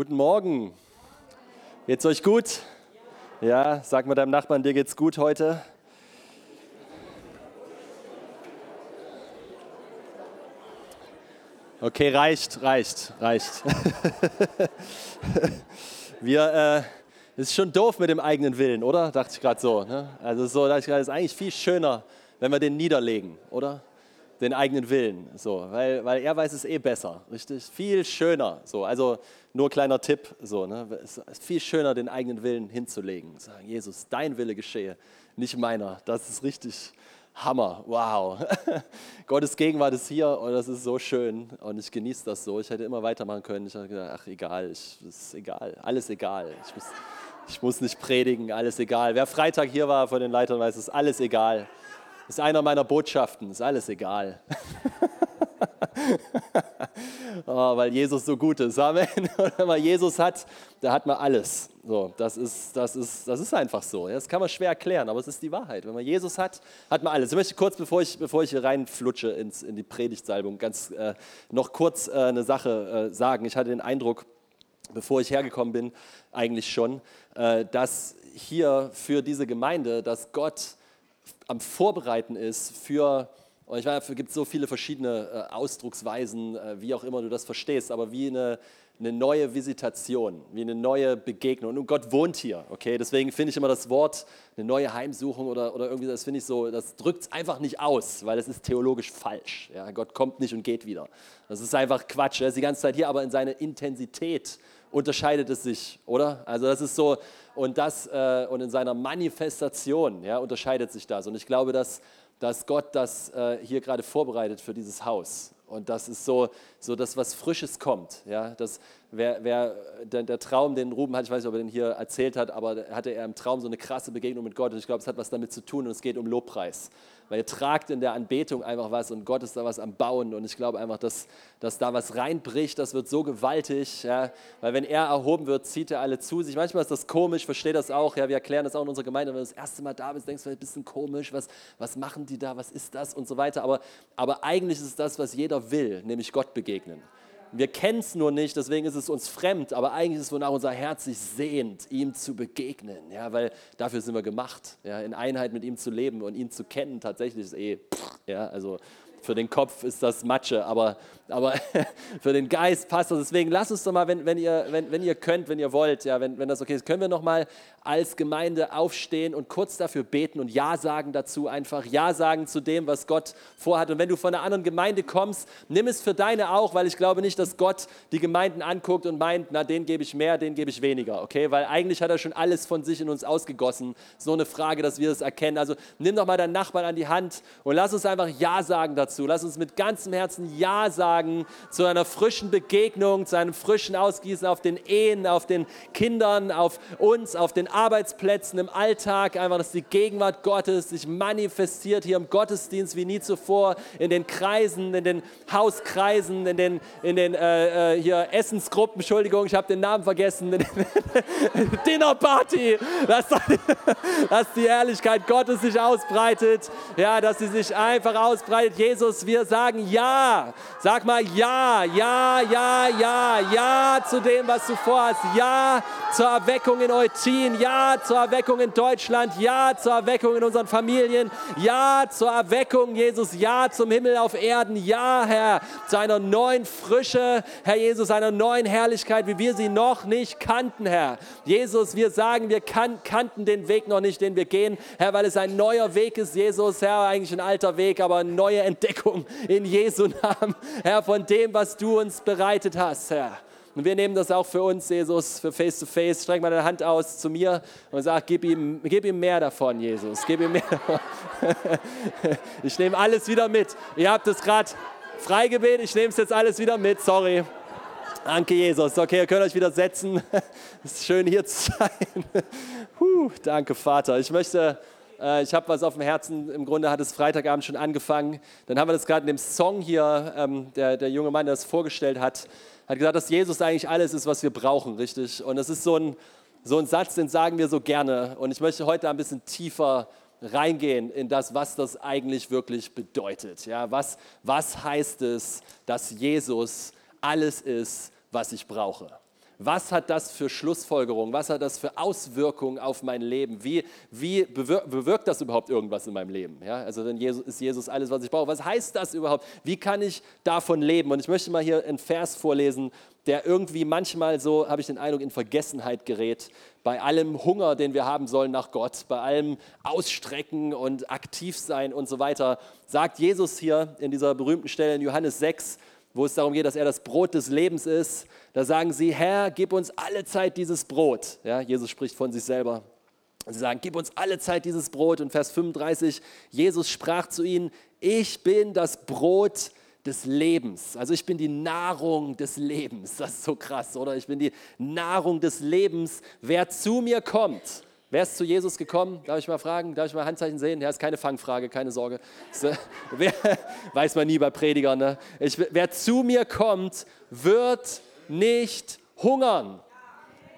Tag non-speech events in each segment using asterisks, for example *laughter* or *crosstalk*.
Guten Morgen. Geht's euch gut? Ja, sag mal deinem Nachbarn, dir geht's gut heute. Okay, reicht, reicht, reicht. *laughs* Wir, äh, ist schon doof mit dem eigenen Willen, oder? Dachte ich gerade so. Ne? Also so, dachte ich gerade, ist eigentlich viel schöner, wenn wir den niederlegen, oder? Den eigenen Willen, so, weil, weil er weiß es eh besser, richtig? Viel schöner, so, also nur kleiner Tipp, so, ne? es ist viel schöner, den eigenen Willen hinzulegen, sagen, Jesus, dein Wille geschehe, nicht meiner, das ist richtig Hammer, wow. *laughs* Gottes Gegenwart ist hier und das ist so schön und ich genieße das so, ich hätte immer weitermachen können, ich habe gedacht, ach egal, ich, ist egal, alles egal, ich muss, ich muss nicht predigen, alles egal. Wer Freitag hier war von den Leitern weiß, es alles egal ist einer meiner Botschaften, ist alles egal. *laughs* oh, weil Jesus so gut ist. Amen. *laughs* Wenn man Jesus hat, da hat man alles. So, das, ist, das, ist, das ist einfach so. Das kann man schwer erklären, aber es ist die Wahrheit. Wenn man Jesus hat, hat man alles. Ich möchte kurz, bevor ich, bevor ich hier reinflutsche ins, in die Predigtsalbung, ganz äh, noch kurz äh, eine Sache äh, sagen. Ich hatte den Eindruck, bevor ich hergekommen bin, eigentlich schon, äh, dass hier für diese Gemeinde, dass Gott am Vorbereiten ist für, und ich weiß, es gibt so viele verschiedene äh, Ausdrucksweisen, äh, wie auch immer du das verstehst, aber wie eine, eine neue Visitation, wie eine neue Begegnung. Und Gott wohnt hier, okay? Deswegen finde ich immer das Wort, eine neue Heimsuchung oder, oder irgendwie, das finde ich so, das drückt es einfach nicht aus, weil es ist theologisch falsch. Ja? Gott kommt nicht und geht wieder. Das ist einfach Quatsch. Er ist die ganze Zeit hier, aber in seiner Intensität unterscheidet es sich, oder? Also das ist so, und, das, äh, und in seiner Manifestation ja, unterscheidet sich das. Und ich glaube, dass, dass Gott das äh, hier gerade vorbereitet für dieses Haus. Und das ist so, so das, was Frisches kommt. Ja? Das, wer, wer, der, der, Traum, den Ruben hat, ich weiß nicht, ob er den hier erzählt hat, aber hatte er im Traum so eine krasse Begegnung mit Gott. Und ich glaube, es hat was damit zu tun und es geht um Lobpreis weil ihr tragt in der Anbetung einfach was und Gott ist da was am Bauen. Und ich glaube einfach, dass, dass da was reinbricht, das wird so gewaltig, ja, weil wenn er erhoben wird, zieht er alle zu sich. Manchmal ist das komisch, verstehe das auch, ja, wir erklären das auch in unserer Gemeinde, wenn du das erste Mal da bist, denkst du, ein bisschen komisch, was, was machen die da, was ist das und so weiter, aber, aber eigentlich ist es das, was jeder will, nämlich Gott begegnen. Wir kennen es nur nicht, deswegen ist es uns fremd, aber eigentlich ist es, wonach unser Herz sich sehnt, ihm zu begegnen. Ja, weil dafür sind wir gemacht, ja, in Einheit mit ihm zu leben und ihn zu kennen. Tatsächlich ist eh, ja, also für den Kopf ist das Matsche, aber, aber *laughs* für den Geist passt das. Deswegen lasst uns doch mal, wenn, wenn, ihr, wenn, wenn ihr könnt, wenn ihr wollt, ja, wenn, wenn das okay ist, können wir noch mal als Gemeinde aufstehen und kurz dafür beten und Ja sagen dazu, einfach Ja sagen zu dem, was Gott vorhat. Und wenn du von einer anderen Gemeinde kommst, nimm es für deine auch, weil ich glaube nicht, dass Gott die Gemeinden anguckt und meint, na, den gebe ich mehr, den gebe ich weniger, okay? Weil eigentlich hat er schon alles von sich in uns ausgegossen. So eine Frage, dass wir das erkennen. Also nimm doch mal deinen Nachbarn an die Hand und lass uns einfach Ja sagen dazu. Lass uns mit ganzem Herzen Ja sagen zu einer frischen Begegnung, zu einem frischen Ausgießen auf den Ehen, auf den Kindern, auf uns, auf den Arbeitsplätzen, im Alltag, einfach, dass die Gegenwart Gottes sich manifestiert hier im Gottesdienst wie nie zuvor, in den Kreisen, in den Hauskreisen, in den, in den äh, äh hier Essensgruppen, Entschuldigung, ich habe den Namen vergessen, *laughs* Dinnerparty, dass, *laughs* dass die Ehrlichkeit Gottes sich ausbreitet, ja, dass sie sich einfach ausbreitet. Jesus, wir sagen Ja, sag mal Ja, Ja, Ja, Ja, Ja zu dem, was du vorhast, Ja zur Erweckung in Eutin, Ja zur Erweckung in Deutschland, Ja zur Erweckung in unseren Familien, Ja zur Erweckung, Jesus, Ja zum Himmel auf Erden, Ja, Herr, zu einer neuen Frische, Herr Jesus, einer neuen Herrlichkeit, wie wir sie noch nicht kannten, Herr. Jesus, wir sagen, wir kan kannten den Weg noch nicht, den wir gehen, Herr, weil es ein neuer Weg ist, Jesus, Herr, eigentlich ein alter Weg, aber eine neue Entdeckung in Jesu Namen, Herr, von dem, was du uns bereitet hast, Herr. Und wir nehmen das auch für uns, Jesus, für Face to Face. Streck mal deine Hand aus zu mir und sag, gib ihm, gib ihm mehr davon, Jesus. Gib ihm mehr davon. *laughs* Ich nehme alles wieder mit. Ihr habt es gerade freigebeten, ich nehme es jetzt alles wieder mit. Sorry. Danke, Jesus. Okay, ihr könnt euch wieder setzen. Es *laughs* ist schön hier zu sein. *laughs* Puh, danke, Vater. Ich möchte ich habe was auf dem Herzen. Im Grunde hat es Freitagabend schon angefangen. Dann haben wir das gerade in dem Song hier, ähm, der, der junge Mann, der das vorgestellt hat, hat gesagt, dass Jesus eigentlich alles ist, was wir brauchen, richtig? Und das ist so ein, so ein Satz, den sagen wir so gerne. Und ich möchte heute ein bisschen tiefer reingehen in das, was das eigentlich wirklich bedeutet. Ja, was, was heißt es, dass Jesus alles ist, was ich brauche? Was hat das für Schlussfolgerungen, was hat das für Auswirkungen auf mein Leben? Wie, wie bewirkt, bewirkt das überhaupt irgendwas in meinem Leben? Ja, also Jesus, ist Jesus alles, was ich brauche. Was heißt das überhaupt? Wie kann ich davon leben? Und ich möchte mal hier einen Vers vorlesen, der irgendwie manchmal so, habe ich den Eindruck, in Vergessenheit gerät. Bei allem Hunger, den wir haben sollen nach Gott, bei allem Ausstrecken und aktiv sein und so weiter, sagt Jesus hier in dieser berühmten Stelle in Johannes 6, wo es darum geht, dass er das Brot des Lebens ist. Da sagen sie, Herr, gib uns alle Zeit dieses Brot. Ja, Jesus spricht von sich selber. Sie sagen, gib uns alle Zeit dieses Brot. Und Vers 35, Jesus sprach zu ihnen, ich bin das Brot des Lebens. Also ich bin die Nahrung des Lebens. Das ist so krass, oder? Ich bin die Nahrung des Lebens. Wer zu mir kommt, Wer ist zu Jesus gekommen? Darf ich mal fragen? Darf ich mal Handzeichen sehen? Ja, ist keine Fangfrage, keine Sorge. *laughs* wer, weiß man nie bei Predigern. Ne? Ich, wer zu mir kommt, wird nicht hungern.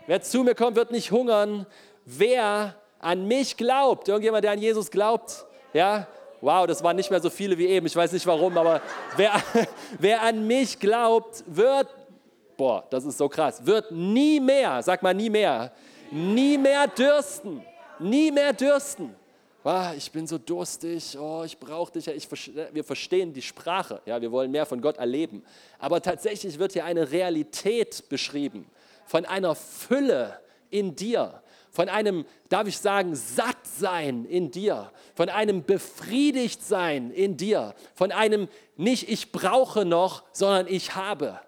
Wer zu mir kommt, wird nicht hungern. Wer an mich glaubt, irgendjemand, der an Jesus glaubt, ja, wow, das waren nicht mehr so viele wie eben, ich weiß nicht warum, aber wer, *laughs* wer an mich glaubt, wird, boah, das ist so krass, wird nie mehr, sag mal nie mehr, nie mehr dürsten. Nie mehr dürsten. Ah, ich bin so durstig, oh, ich brauche dich. Ich, wir verstehen die Sprache, ja, wir wollen mehr von Gott erleben. Aber tatsächlich wird hier eine Realität beschrieben von einer Fülle in dir, von einem, darf ich sagen, Sattsein in dir, von einem Befriedigtsein in dir, von einem nicht ich brauche noch, sondern ich habe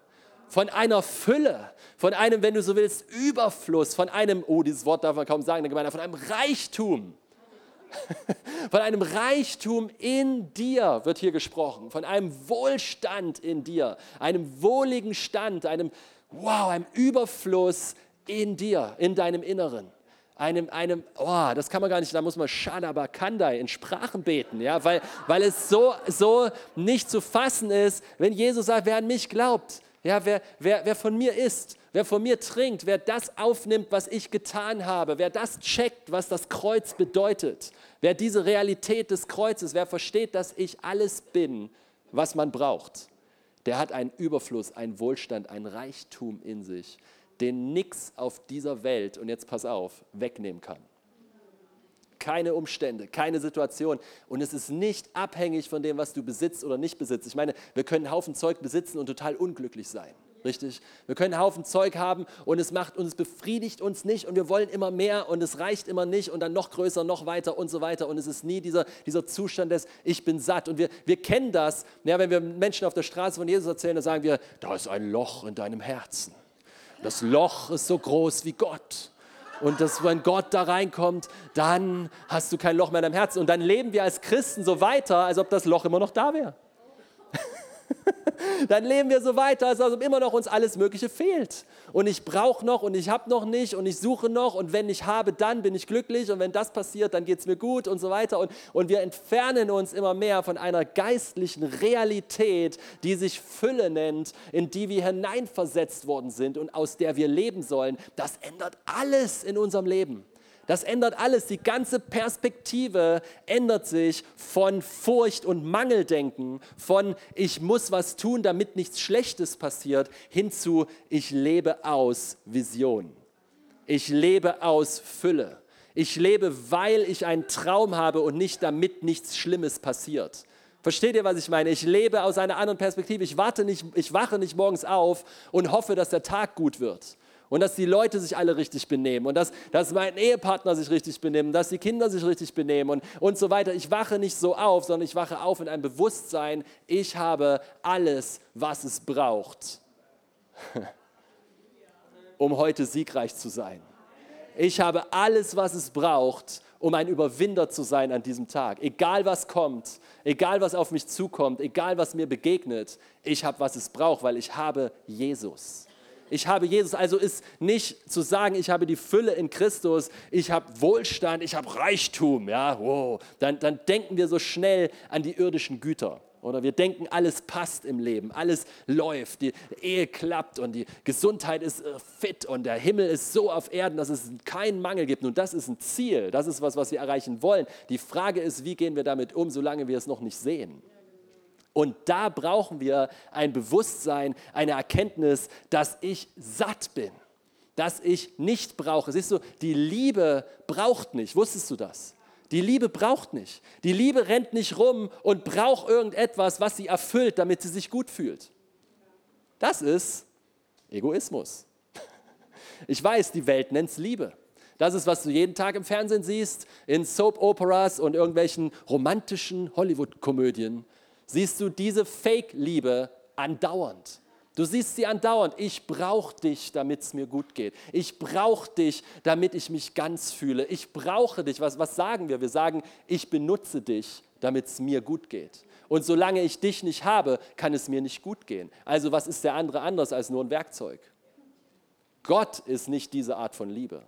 von einer Fülle, von einem, wenn du so willst, Überfluss, von einem, oh, dieses Wort darf man kaum sagen der Gemeinde, von einem Reichtum. *laughs* Von einem Reichtum in dir wird hier gesprochen, von einem Wohlstand in dir, einem wohligen Stand, einem, wow, einem Überfluss in dir, in deinem Inneren einem, einem, oh, das kann man gar nicht, da muss man Shadabakandai in Sprachen beten, ja, weil, weil es so, so nicht zu fassen ist, wenn Jesus sagt, wer an mich glaubt, ja, wer, wer, wer von mir isst, wer von mir trinkt, wer das aufnimmt, was ich getan habe, wer das checkt, was das Kreuz bedeutet, wer diese Realität des Kreuzes, wer versteht, dass ich alles bin, was man braucht, der hat einen Überfluss, einen Wohlstand, ein Reichtum in sich, den nichts auf dieser Welt, und jetzt pass auf, wegnehmen kann keine Umstände, keine Situation. Und es ist nicht abhängig von dem, was du besitzt oder nicht besitzt. Ich meine, wir können einen Haufen Zeug besitzen und total unglücklich sein. Richtig? Wir können einen Haufen Zeug haben und es macht uns, befriedigt uns nicht und wir wollen immer mehr und es reicht immer nicht und dann noch größer, noch weiter und so weiter. Und es ist nie dieser, dieser Zustand des Ich bin satt. Und wir, wir kennen das, ja, wenn wir Menschen auf der Straße von Jesus erzählen, dann sagen wir, da ist ein Loch in deinem Herzen. Das Loch ist so groß wie Gott und dass wenn Gott da reinkommt, dann hast du kein Loch mehr in deinem Herzen. Und dann leben wir als Christen so weiter, als ob das Loch immer noch da wäre. *laughs* dann leben wir so weiter, als ob immer noch uns alles Mögliche fehlt. Und ich brauche noch und ich habe noch nicht und ich suche noch und wenn ich habe, dann bin ich glücklich und wenn das passiert, dann geht es mir gut und so weiter. Und, und wir entfernen uns immer mehr von einer geistlichen Realität, die sich Fülle nennt, in die wir hineinversetzt worden sind und aus der wir leben sollen. Das ändert alles in unserem Leben. Das ändert alles. Die ganze Perspektive ändert sich von Furcht und Mangeldenken, von ich muss was tun, damit nichts Schlechtes passiert, hin zu ich lebe aus Vision. Ich lebe aus Fülle. Ich lebe, weil ich einen Traum habe und nicht damit nichts Schlimmes passiert. Versteht ihr, was ich meine? Ich lebe aus einer anderen Perspektive. Ich, warte nicht, ich wache nicht morgens auf und hoffe, dass der Tag gut wird und dass die Leute sich alle richtig benehmen und dass, dass mein Ehepartner sich richtig benimmt, dass die Kinder sich richtig benehmen und, und so weiter. Ich wache nicht so auf, sondern ich wache auf in einem Bewusstsein, ich habe alles, was es braucht, *laughs* um heute siegreich zu sein. Ich habe alles, was es braucht, um ein Überwinder zu sein an diesem Tag. Egal was kommt, egal was auf mich zukommt, egal was mir begegnet, ich habe, was es braucht, weil ich habe Jesus. Ich habe Jesus, also ist nicht zu sagen, ich habe die Fülle in Christus, ich habe Wohlstand, ich habe Reichtum, ja, wow. Dann, dann denken wir so schnell an die irdischen Güter. Oder wir denken, alles passt im Leben, alles läuft, die Ehe klappt und die Gesundheit ist äh, fit und der Himmel ist so auf Erden, dass es keinen Mangel gibt. Und das ist ein Ziel, das ist was, was wir erreichen wollen. Die Frage ist, wie gehen wir damit um, solange wir es noch nicht sehen? Und da brauchen wir ein Bewusstsein, eine Erkenntnis, dass ich satt bin. dass ich nicht brauche. Siehst du, die Liebe braucht nicht. Wusstest du das? Die Liebe braucht nicht. Die Liebe rennt nicht rum und braucht irgendetwas, was sie erfüllt, damit sie sich gut fühlt. Das ist Egoismus. *laughs* Ich weiß, die Welt nennt es Liebe. Das ist, was du jeden Tag im Fernsehen siehst, in Soap-Operas und irgendwelchen romantischen Hollywood-Komödien. Siehst du diese Fake-Liebe andauernd. Du siehst sie andauernd. Ich brauche dich, damit es mir gut geht. Ich brauche dich, damit ich mich ganz fühle. Ich brauche dich. Was, was sagen wir? Wir sagen, ich benutze dich, damit es mir gut geht. Und solange ich dich nicht habe, kann es mir nicht gut gehen. Also was ist der andere anders als nur ein Werkzeug? Gott ist nicht diese Art von Liebe.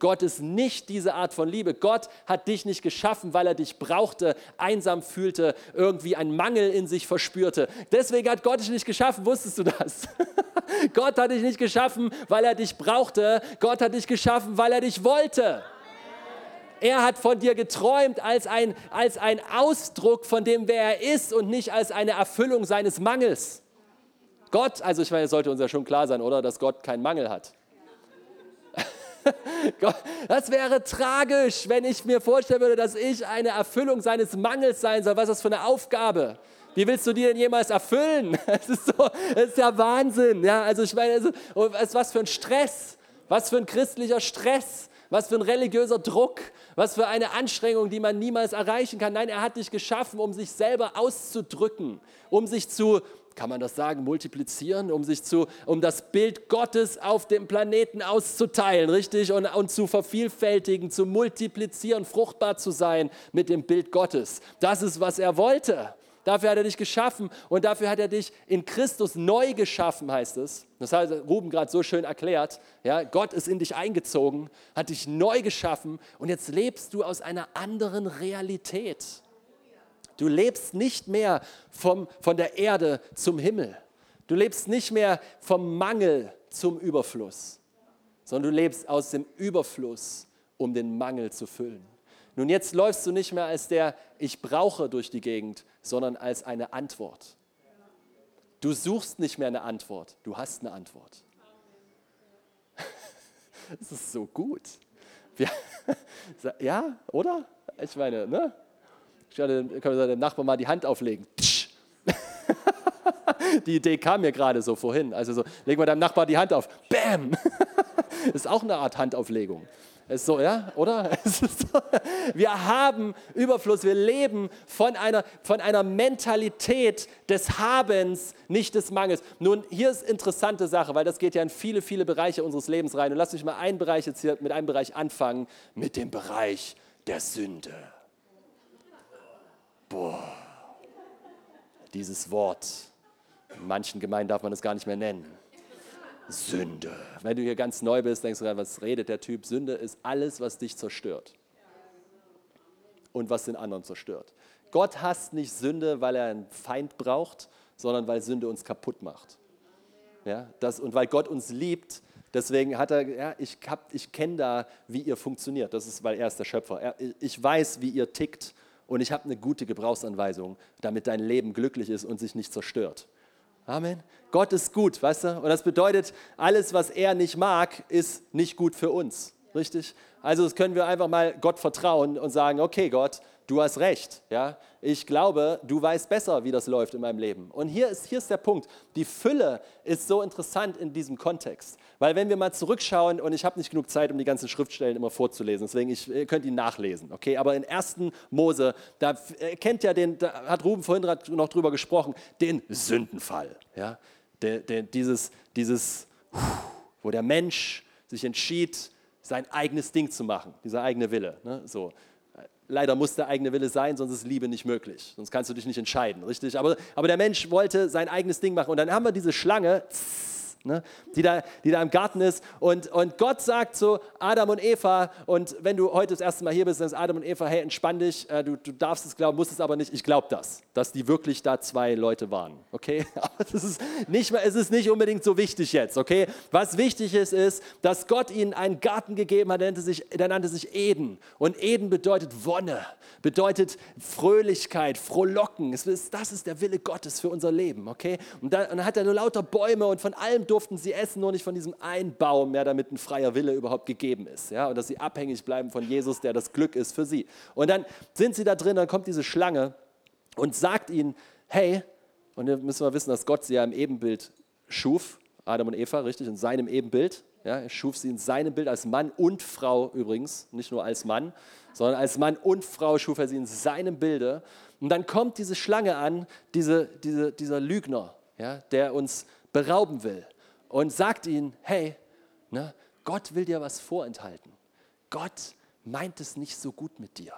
Gott ist nicht diese Art von Liebe. Gott hat dich nicht geschaffen, weil er dich brauchte, einsam fühlte, irgendwie einen Mangel in sich verspürte. Deswegen hat Gott dich nicht geschaffen, wusstest du das? *laughs* Gott hat dich nicht geschaffen, weil er dich brauchte. Gott hat dich geschaffen, weil er dich wollte. Er hat von dir geträumt als ein, als ein Ausdruck von dem, wer er ist und nicht als eine Erfüllung seines Mangels. Gott, also ich meine, es sollte uns ja schon klar sein, oder, dass Gott keinen Mangel hat. *laughs* Das wäre tragisch, wenn ich mir vorstellen würde, dass ich eine Erfüllung seines Mangels sein soll. Was ist das für eine Aufgabe? Wie willst du die denn jemals erfüllen? *laughs* Das ist, so, das ist ja Wahnsinn. Ja, also ich meine, also, was für ein Stress, was für ein christlicher Stress, was für ein religiöser Druck, was für eine Anstrengung, die man niemals erreichen kann. Nein, er hat dich geschaffen, um sich selber auszudrücken, um sich zu kann man das sagen, multiplizieren, um sich zu, um das Bild Gottes auf dem Planeten auszuteilen, richtig? Und, und zu vervielfältigen, zu multiplizieren, fruchtbar zu sein mit dem Bild Gottes. Das ist, was er wollte. Dafür hat er dich geschaffen und dafür hat er dich in Christus neu geschaffen, heißt es. Das hat Ruben gerade so schön erklärt. Ja, Gott ist in dich eingezogen, hat dich neu geschaffen und jetzt lebst du aus einer anderen Realität. Du lebst nicht mehr vom, von der Erde zum Himmel. Du lebst nicht mehr vom Mangel zum Überfluss, sondern du lebst aus dem Überfluss, um den Mangel zu füllen. Nun, jetzt läufst du nicht mehr als der Ich brauche durch die Gegend, sondern als eine Antwort. Du suchst nicht mehr eine Antwort, du hast eine Antwort. *laughs* Das ist so gut. *laughs* Ja, oder? Ich meine, ne? Können wir dem Nachbarn mal die Hand auflegen. *laughs* Die Idee kam mir gerade so vorhin. Also so, legen wir deinem Nachbar die Hand auf. Bam! *laughs* Ist auch eine Art Handauflegung. Ist so, ja, oder? *laughs* So. Wir haben Überfluss, wir leben von einer, von einer Mentalität des Habens, nicht des Mangels. Nun, hier ist interessante Sache, weil das geht ja in viele, viele Bereiche unseres Lebens rein. Und lass mich mal einen Bereich jetzt hier mit einem Bereich anfangen, mit dem Bereich der Sünde. Boah, dieses Wort, in manchen Gemeinden darf man es gar nicht mehr nennen. Sünde. Wenn du hier ganz neu bist, denkst du, was redet der Typ? Sünde ist alles, was dich zerstört und was den anderen zerstört. Gott hasst nicht Sünde, weil er einen Feind braucht, sondern weil Sünde uns kaputt macht. Ja, das, und weil Gott uns liebt, deswegen hat er, ja, ich, ich kenne da, wie ihr funktioniert. Das ist, weil er ist der Schöpfer. Er, ich weiß, wie ihr tickt und ich habe eine gute Gebrauchsanweisung, damit dein Leben glücklich ist und sich nicht zerstört. Amen. Gott ist gut, weißt du? Und das bedeutet, alles, was er nicht mag, ist nicht gut für uns. Richtig? Also das können wir einfach mal Gott vertrauen und sagen, okay Gott, du hast recht. Ja? Ich glaube, du weißt besser, wie das läuft in meinem Leben. Und hier ist, hier ist der Punkt. Die Fülle ist so interessant in diesem Kontext. Weil wenn wir mal zurückschauen, und ich habe nicht genug Zeit, um die ganzen Schriftstellen immer vorzulesen, deswegen ich, ihr könnt ihn nachlesen. Okay? Aber in 1. Mose, da kennt ja den, da hat Ruben vorhin noch drüber gesprochen, den Sündenfall. Ja? Der, der, dieses, dieses, wo der Mensch sich entschied, sein eigenes Ding zu machen, dieser eigene Wille. Ne? So leider muss der eigene Wille sein, sonst ist Liebe nicht möglich. Sonst kannst du dich nicht entscheiden, richtig? Aber, aber der Mensch wollte sein eigenes Ding machen. Und dann haben wir diese Schlange, ne, die, da, die da im Garten ist. Und, und Gott sagt zu Adam und Eva, und wenn du heute das erste Mal hier bist, dann ist Adam und Eva, hey, entspann dich, äh, du, du darfst es glauben, musst es aber nicht. Ich glaube das, dass die wirklich da zwei Leute waren. Okay? *laughs* Aber es ist, nicht, es ist nicht unbedingt so wichtig jetzt. Okay? Was wichtig ist, ist, dass Gott ihnen einen Garten gegeben hat, der nannte sich, der nannte sich Eden. Und Eden bedeutet Wonne, bedeutet Fröhlichkeit, Frohlocken. das ist der Wille Gottes für unser Leben. Okay? Und dann, und dann hat er nur lauter Bäume und von allem durften sie essen, nur nicht von diesem einen Baum, ja, damit ein freier Wille überhaupt gegeben ist. Ja, und dass sie abhängig bleiben von Jesus, der das Glück ist für sie. Und dann sind sie da drin, dann kommt diese Schlange und sagt ihnen, hey, und dann müssen wir wissen, dass Gott sie ja im Ebenbild schuf, Adam und Eva, richtig, in seinem Ebenbild. Ja, er schuf sie in seinem Bild als Mann und Frau übrigens, nicht nur als Mann, sondern als Mann und Frau schuf er sie in seinem Bilde. Und dann kommt diese Schlange an, diese, diese, dieser Lügner, ja, der uns berauben will und sagt ihnen, hey, ne, Gott will dir was vorenthalten. Gott meint es nicht so gut mit dir.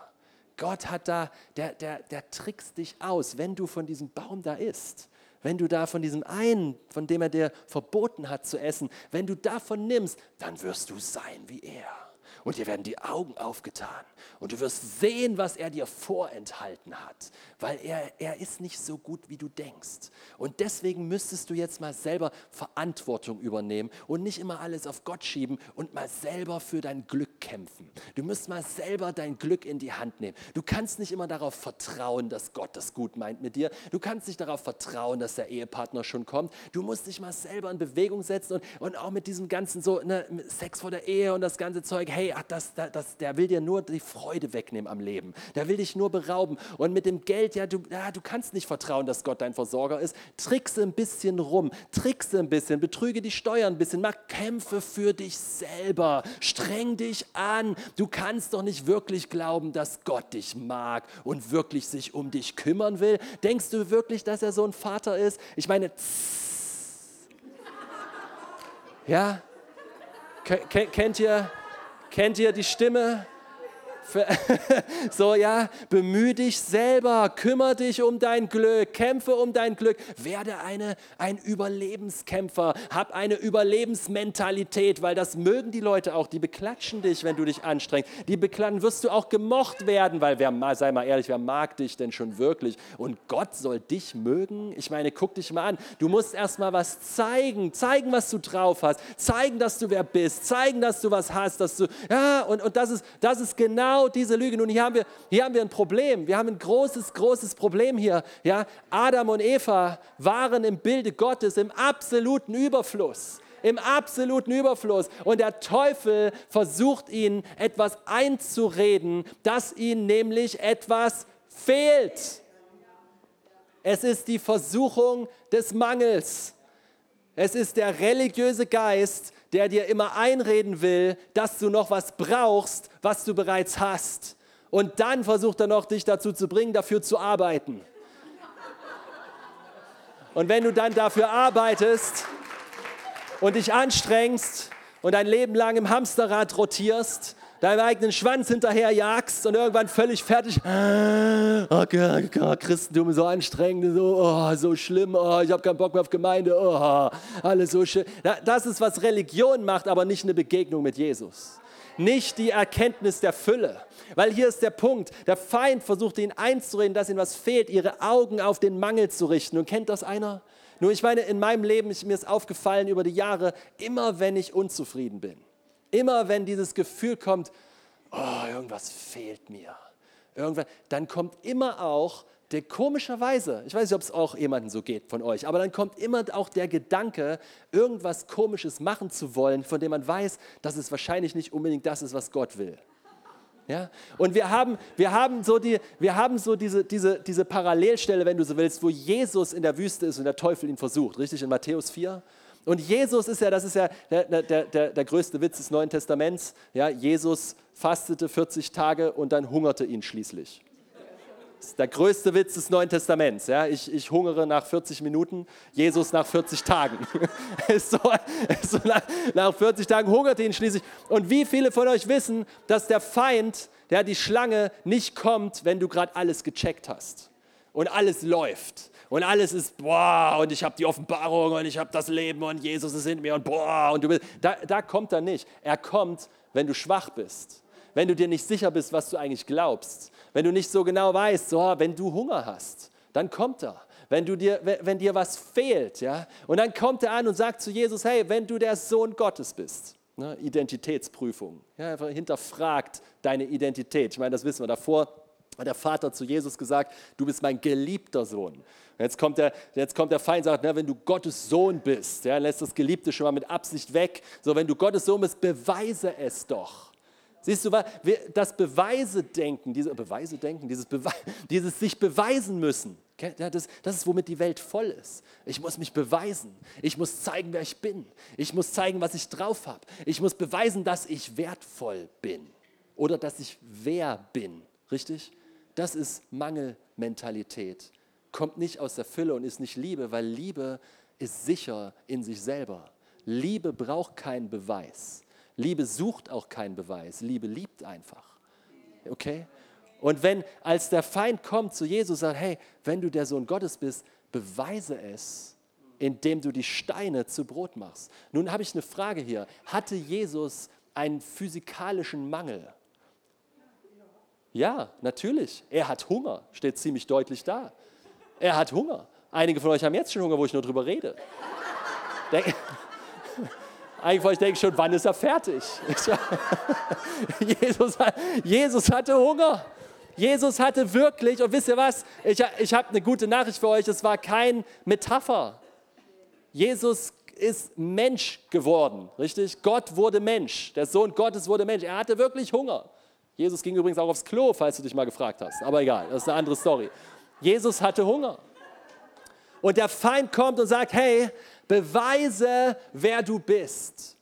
Gott hat da, der, der, der trickst dich aus, wenn du von diesem Baum da isst. Wenn du da von diesem einen, von dem er dir verboten hat zu essen, wenn du davon nimmst, dann wirst du sein wie er und dir werden die Augen aufgetan und du wirst sehen, was er dir vorenthalten hat, weil er, er ist nicht so gut, wie du denkst. Und deswegen müsstest du jetzt mal selber Verantwortung übernehmen und nicht immer alles auf Gott schieben und mal selber für dein Glück kämpfen. Du musst mal selber dein Glück in die Hand nehmen. Du kannst nicht immer darauf vertrauen, dass Gott das gut meint mit dir. Du kannst nicht darauf vertrauen, dass der Ehepartner schon kommt. Du musst dich mal selber in Bewegung setzen und, und auch mit diesem ganzen so ne, Sex vor der Ehe und das ganze Zeug. Hey, ach, das, das, der will dir nur die Freude wegnehmen am Leben. Der will dich nur berauben. Und mit dem Geld, ja du, ja, du kannst nicht vertrauen, dass Gott dein Versorger ist. Trickse ein bisschen rum, trickse ein bisschen, betrüge die Steuern ein bisschen, mach Kämpfe für dich selber, streng dich an. Du kannst doch nicht wirklich glauben, dass Gott dich mag und wirklich sich um dich kümmern will. Denkst du wirklich, dass er so ein Vater ist? Ich meine, tss. ja, kennt ihr, Kennt ihr die Stimme? *laughs* so, ja, bemühe dich selber, kümmere dich um dein Glück, kämpfe um dein Glück, werde eine, ein Überlebenskämpfer, hab eine Überlebensmentalität, weil das mögen die Leute auch, die beklatschen dich, wenn du dich anstrengst, die beklatschen, wirst du auch gemocht werden, weil wer, sei mal ehrlich, wer mag dich denn schon wirklich? Und Gott soll dich mögen? Ich meine, guck dich mal an, du musst erst mal was zeigen, zeigen, was du drauf hast, zeigen, dass du wer bist, zeigen, dass du was hast, dass du, ja, und, und das, ist, das ist genau genau diese Lüge. Nun, hier haben, wir, hier haben wir ein Problem. Wir haben ein großes, großes Problem hier. Ja? Adam und Eva waren im Bilde Gottes im absoluten Überfluss im absoluten Überfluss. Und der Teufel versucht ihnen etwas einzureden, dass ihnen nämlich etwas fehlt. Es ist die Versuchung des Mangels. Es ist der religiöse Geist, der dir immer einreden will, dass du noch was brauchst, was du bereits hast. Und dann versucht er noch, dich dazu zu bringen, dafür zu arbeiten. Und wenn du dann dafür arbeitest und dich anstrengst und dein Leben lang im Hamsterrad rotierst, deinem eigenen Schwanz hinterherjagst und irgendwann völlig fertig, oh, oh, Christentum ist so anstrengend, so, oh, so schlimm, oh, ich habe keinen Bock mehr auf Gemeinde, oh, alles so schön. Das ist, was Religion macht, aber nicht eine Begegnung mit Jesus. Nicht die Erkenntnis der Fülle. Weil hier ist der Punkt, der Feind versucht ihnen einzureden, dass ihnen was fehlt, ihre Augen auf den Mangel zu richten. Und kennt das einer? Nur ich meine, in meinem Leben, ist mir ist aufgefallen über die Jahre, immer wenn ich unzufrieden bin, Immer wenn dieses Gefühl kommt, oh, irgendwas fehlt mir, irgendwann, dann kommt immer auch der komischerweise, ich weiß nicht, ob es auch jemandem so geht von euch, aber dann kommt immer auch der Gedanke, irgendwas Komisches machen zu wollen, von dem man weiß, dass es wahrscheinlich nicht unbedingt das ist, was Gott will. Ja? Und wir haben, wir haben so, die, wir haben so diese, diese, diese Parallelstelle, wenn du so willst, wo Jesus in der Wüste ist und der Teufel ihn versucht, richtig in Matthäus 4. Und Jesus ist ja, das ist ja der, der, der, der größte Witz des Neuen Testaments. Ja, Jesus fastete 40 Tage und dann hungerte ihn schließlich. Das ist der größte Witz des Neuen Testaments. Ja, ich, ich hungere nach 40 Minuten, Jesus nach 40 Tagen. *laughs* so, so nach, nach 40 Tagen hungerte ihn schließlich. Und wie viele von euch wissen, dass der Feind, der die Schlange, nicht kommt, wenn du gerade alles gecheckt hast und alles läuft und alles ist boah und ich habe die Offenbarung und ich habe das Leben und Jesus ist in mir und boah und du bist, da, da kommt er nicht. Er kommt, wenn du schwach bist, wenn du dir nicht sicher bist, was du eigentlich glaubst, wenn du nicht so genau weißt, so, wenn du Hunger hast, dann kommt er. Wenn, du dir, wenn dir was fehlt, ja, und dann kommt er an und sagt zu Jesus, hey, wenn du der Sohn Gottes bist, ne, Identitätsprüfung, ja, hinterfragt deine Identität. Ich meine, das wissen wir davor hat der Vater zu Jesus gesagt, du bist mein geliebter Sohn. Jetzt kommt der, jetzt kommt der Feind und sagt, na, wenn du Gottes Sohn bist, ja, lässt das Geliebte schon mal mit Absicht weg. So, wenn du Gottes Sohn bist, beweise es doch. Siehst du, das Beweise-Denken, diese Beweise-Denken, dieses, Bewe *laughs* dieses sich beweisen müssen, das, das ist, womit die Welt voll ist. Ich muss mich beweisen. Ich muss zeigen, wer ich bin. Ich muss zeigen, was ich drauf habe. Ich muss beweisen, dass ich wertvoll bin oder dass ich wer bin. Richtig? Das ist Mangelmentalität. Kommt nicht aus der Fülle und ist nicht Liebe, weil Liebe ist sicher in sich selber. Liebe braucht keinen Beweis. Liebe sucht auch keinen Beweis. Liebe liebt einfach. Okay? Und wenn als der Feind kommt zu Jesus und sagt, hey, wenn du der Sohn Gottes bist, beweise es, indem du die Steine zu Brot machst. Nun habe ich eine Frage hier. Hatte Jesus einen physikalischen Mangel? Ja, natürlich. Er hat Hunger, steht ziemlich deutlich da. Er hat Hunger. Einige von euch haben jetzt schon Hunger, wo ich nur drüber rede. Denk, *laughs* einige von euch denken schon, wann ist er fertig? *laughs* Jesus, Jesus hatte Hunger. Jesus hatte wirklich, und wisst ihr was, ich, ich habe eine gute Nachricht für euch, es war kein Metapher. Jesus ist Mensch geworden, richtig? Gott wurde Mensch, der Sohn Gottes wurde Mensch. Er hatte wirklich Hunger. Jesus ging übrigens auch aufs Klo, falls du dich mal gefragt hast. Aber egal, das ist eine andere Story. Jesus hatte Hunger. Und der Feind kommt und sagt, hey, beweise, wer du bist.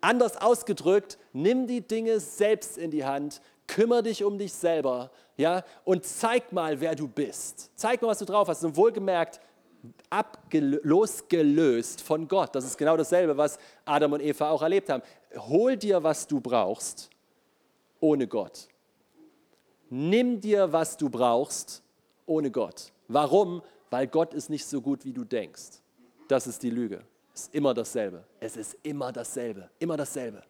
Anders ausgedrückt, nimm die Dinge selbst in die Hand, kümmere dich um dich selber ja, und zeig mal, wer du bist. Zeig mal, was du drauf hast. Und wohlgemerkt, losgelöst von Gott. Das ist genau dasselbe, was Adam und Eva auch erlebt haben. Hol dir, was du brauchst ohne Gott. Nimm dir, was du brauchst, ohne Gott. Warum? Weil Gott ist nicht so gut, wie du denkst. Das ist die Lüge. Es ist immer dasselbe. Es ist immer dasselbe. Immer dasselbe.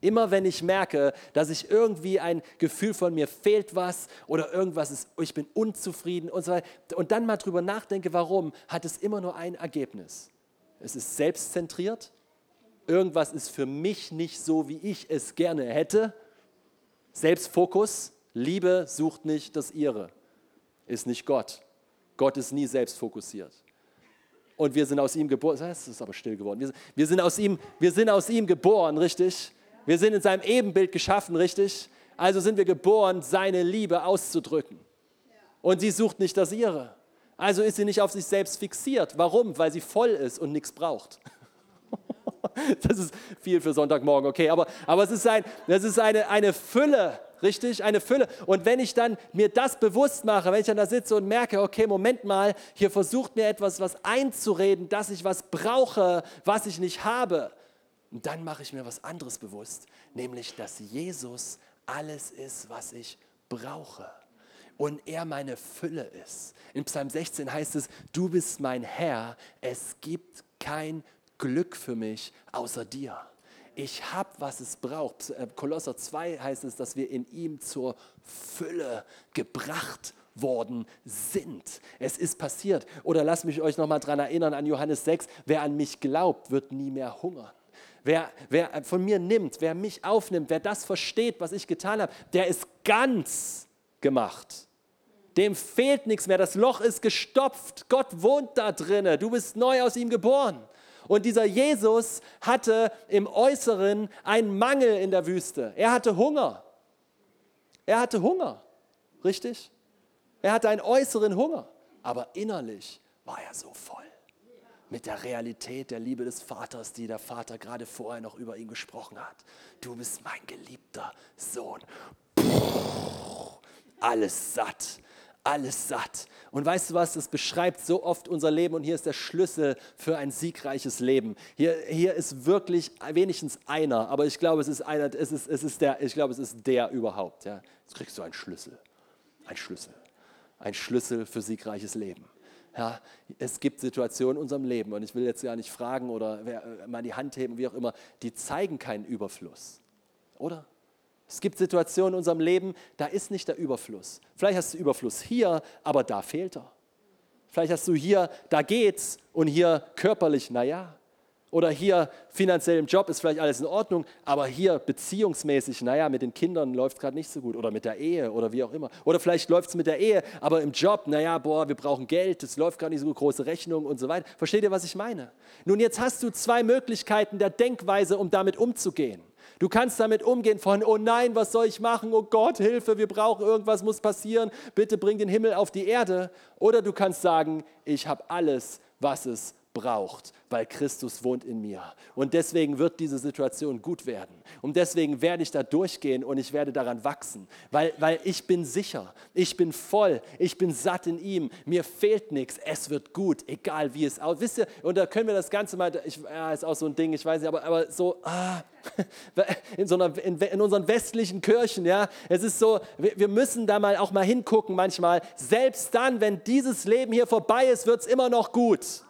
Immer wenn ich merke, dass ich irgendwie ein Gefühl von mir fehlt was oder irgendwas ist, ich bin unzufrieden und so weiter, und dann mal drüber nachdenke, warum, hat es immer nur ein Ergebnis. Es ist selbstzentriert. Irgendwas ist für mich nicht so, wie ich es gerne hätte. Selbstfokus, Liebe sucht nicht das ihre, ist nicht Gott. Gott ist nie selbstfokussiert. Und wir sind aus ihm geboren. Das ist aber still geworden. Wir, sind aus ihm, wir sind aus ihm geboren, richtig? Wir sind in seinem Ebenbild geschaffen, richtig? Also sind wir geboren, seine Liebe auszudrücken. Und sie sucht nicht das ihre. Also ist sie nicht auf sich selbst fixiert. Warum? Weil sie voll ist und nichts braucht. *laughs* *laughs* Das ist viel für Sonntagmorgen, okay, aber, aber es ist, ein, das ist eine, eine Fülle, richtig? Eine Fülle. Und wenn ich dann mir das bewusst mache, wenn ich dann da sitze und merke, okay, Moment mal, hier versucht mir etwas was einzureden, dass ich was brauche, was ich nicht habe, und dann mache ich mir was anderes bewusst, nämlich, dass Jesus alles ist, was ich brauche und er meine Fülle ist. In Psalm 16 heißt es, du bist mein Herr, es gibt kein Glück für mich außer dir. Ich habe, was es braucht. Äh, Kolosser 2 heißt es, dass wir in ihm zur Fülle gebracht worden sind. Es ist passiert. Oder lasst mich euch nochmal daran erinnern an Johannes 6, wer an mich glaubt, wird nie mehr hungern. Wer, wer von mir nimmt, wer mich aufnimmt, wer das versteht, was ich getan habe, der ist ganz gemacht. Dem fehlt nichts mehr. Das Loch ist gestopft. Gott wohnt da drinne. Du bist neu aus ihm geboren. Und dieser Jesus hatte im Äußeren einen Mangel in der Wüste. Er hatte Hunger. Er hatte Hunger, richtig? Er hatte einen äußeren Hunger, aber innerlich war er so voll mit der Realität der Liebe des Vaters, die der Vater gerade vorher noch über ihn gesprochen hat. Du bist mein geliebter Sohn. Puh, alles satt alles satt. Und weißt du was, das beschreibt so oft unser Leben und hier ist der Schlüssel für ein siegreiches Leben. Hier, hier ist wirklich wenigstens einer, aber ich glaube, es ist einer, es ist, es ist der, ich glaube, es ist der überhaupt. Ja. Jetzt kriegst du einen Schlüssel. Ein Schlüssel. Ein Schlüssel für siegreiches Leben. Ja, es gibt Situationen in unserem Leben und ich will jetzt gar nicht fragen oder wer, mal die Hand heben, wie auch immer, die zeigen keinen Überfluss. Oder? Es gibt Situationen in unserem Leben, da ist nicht der Überfluss. Vielleicht hast du Überfluss hier, aber da fehlt er. Vielleicht hast du hier, da geht's und hier körperlich, naja. Oder hier finanziell im Job ist vielleicht alles in Ordnung, aber hier beziehungsmäßig, naja, mit den Kindern läuft es gerade nicht so gut oder mit der Ehe oder wie auch immer. Oder vielleicht läuft es mit der Ehe, aber im Job, naja, boah, wir brauchen Geld, es läuft gerade nicht so gut, große Rechnungen und so weiter. Versteht ihr, was ich meine? Nun, jetzt hast du zwei Möglichkeiten der Denkweise, um damit umzugehen. Du kannst damit umgehen von, oh nein, was soll ich machen? Oh Gott, Hilfe, wir brauchen irgendwas, muss passieren. Bitte bring den Himmel auf die Erde. Oder du kannst sagen, ich habe alles, was es braucht, weil Christus wohnt in mir. Und deswegen wird diese Situation gut werden. Und deswegen werde ich da durchgehen und ich werde daran wachsen, weil, weil ich bin sicher, ich bin voll, ich bin satt in ihm, mir fehlt nichts, es wird gut, egal wie es aussieht. Wisst ihr, und da können wir das Ganze mal, ich, ja, ist auch so ein Ding, ich weiß nicht, aber, aber so, ah, *laughs* in, so einer, in, in, unseren westlichen Kirchen, ja, es ist so, wir, wir müssen da mal auch mal hingucken manchmal, selbst dann, wenn dieses Leben hier vorbei ist, wird es immer noch gut.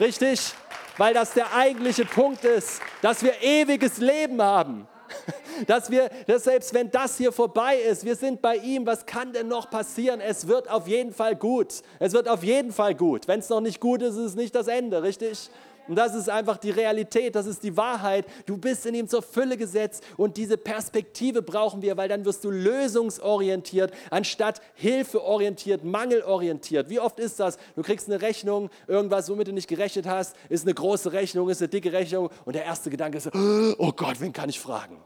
Richtig? Weil das der eigentliche Punkt ist, dass wir ewiges Leben haben. *laughs* Dass wir, dass selbst wenn das hier vorbei ist, wir sind bei ihm, was kann denn noch passieren? Es wird auf jeden Fall gut. Es wird auf jeden Fall gut. Wenn es noch nicht gut ist, ist es nicht das Ende, richtig? Und das ist einfach die Realität, das ist die Wahrheit. Du bist in ihm zur Fülle gesetzt und diese Perspektive brauchen wir, weil dann wirst du lösungsorientiert, anstatt hilfeorientiert, mangelorientiert. Wie oft ist das? Du kriegst eine Rechnung, irgendwas, womit du nicht gerechnet hast, ist eine große Rechnung, ist eine dicke Rechnung und der erste Gedanke ist, oh Gott, wen kann ich fragen?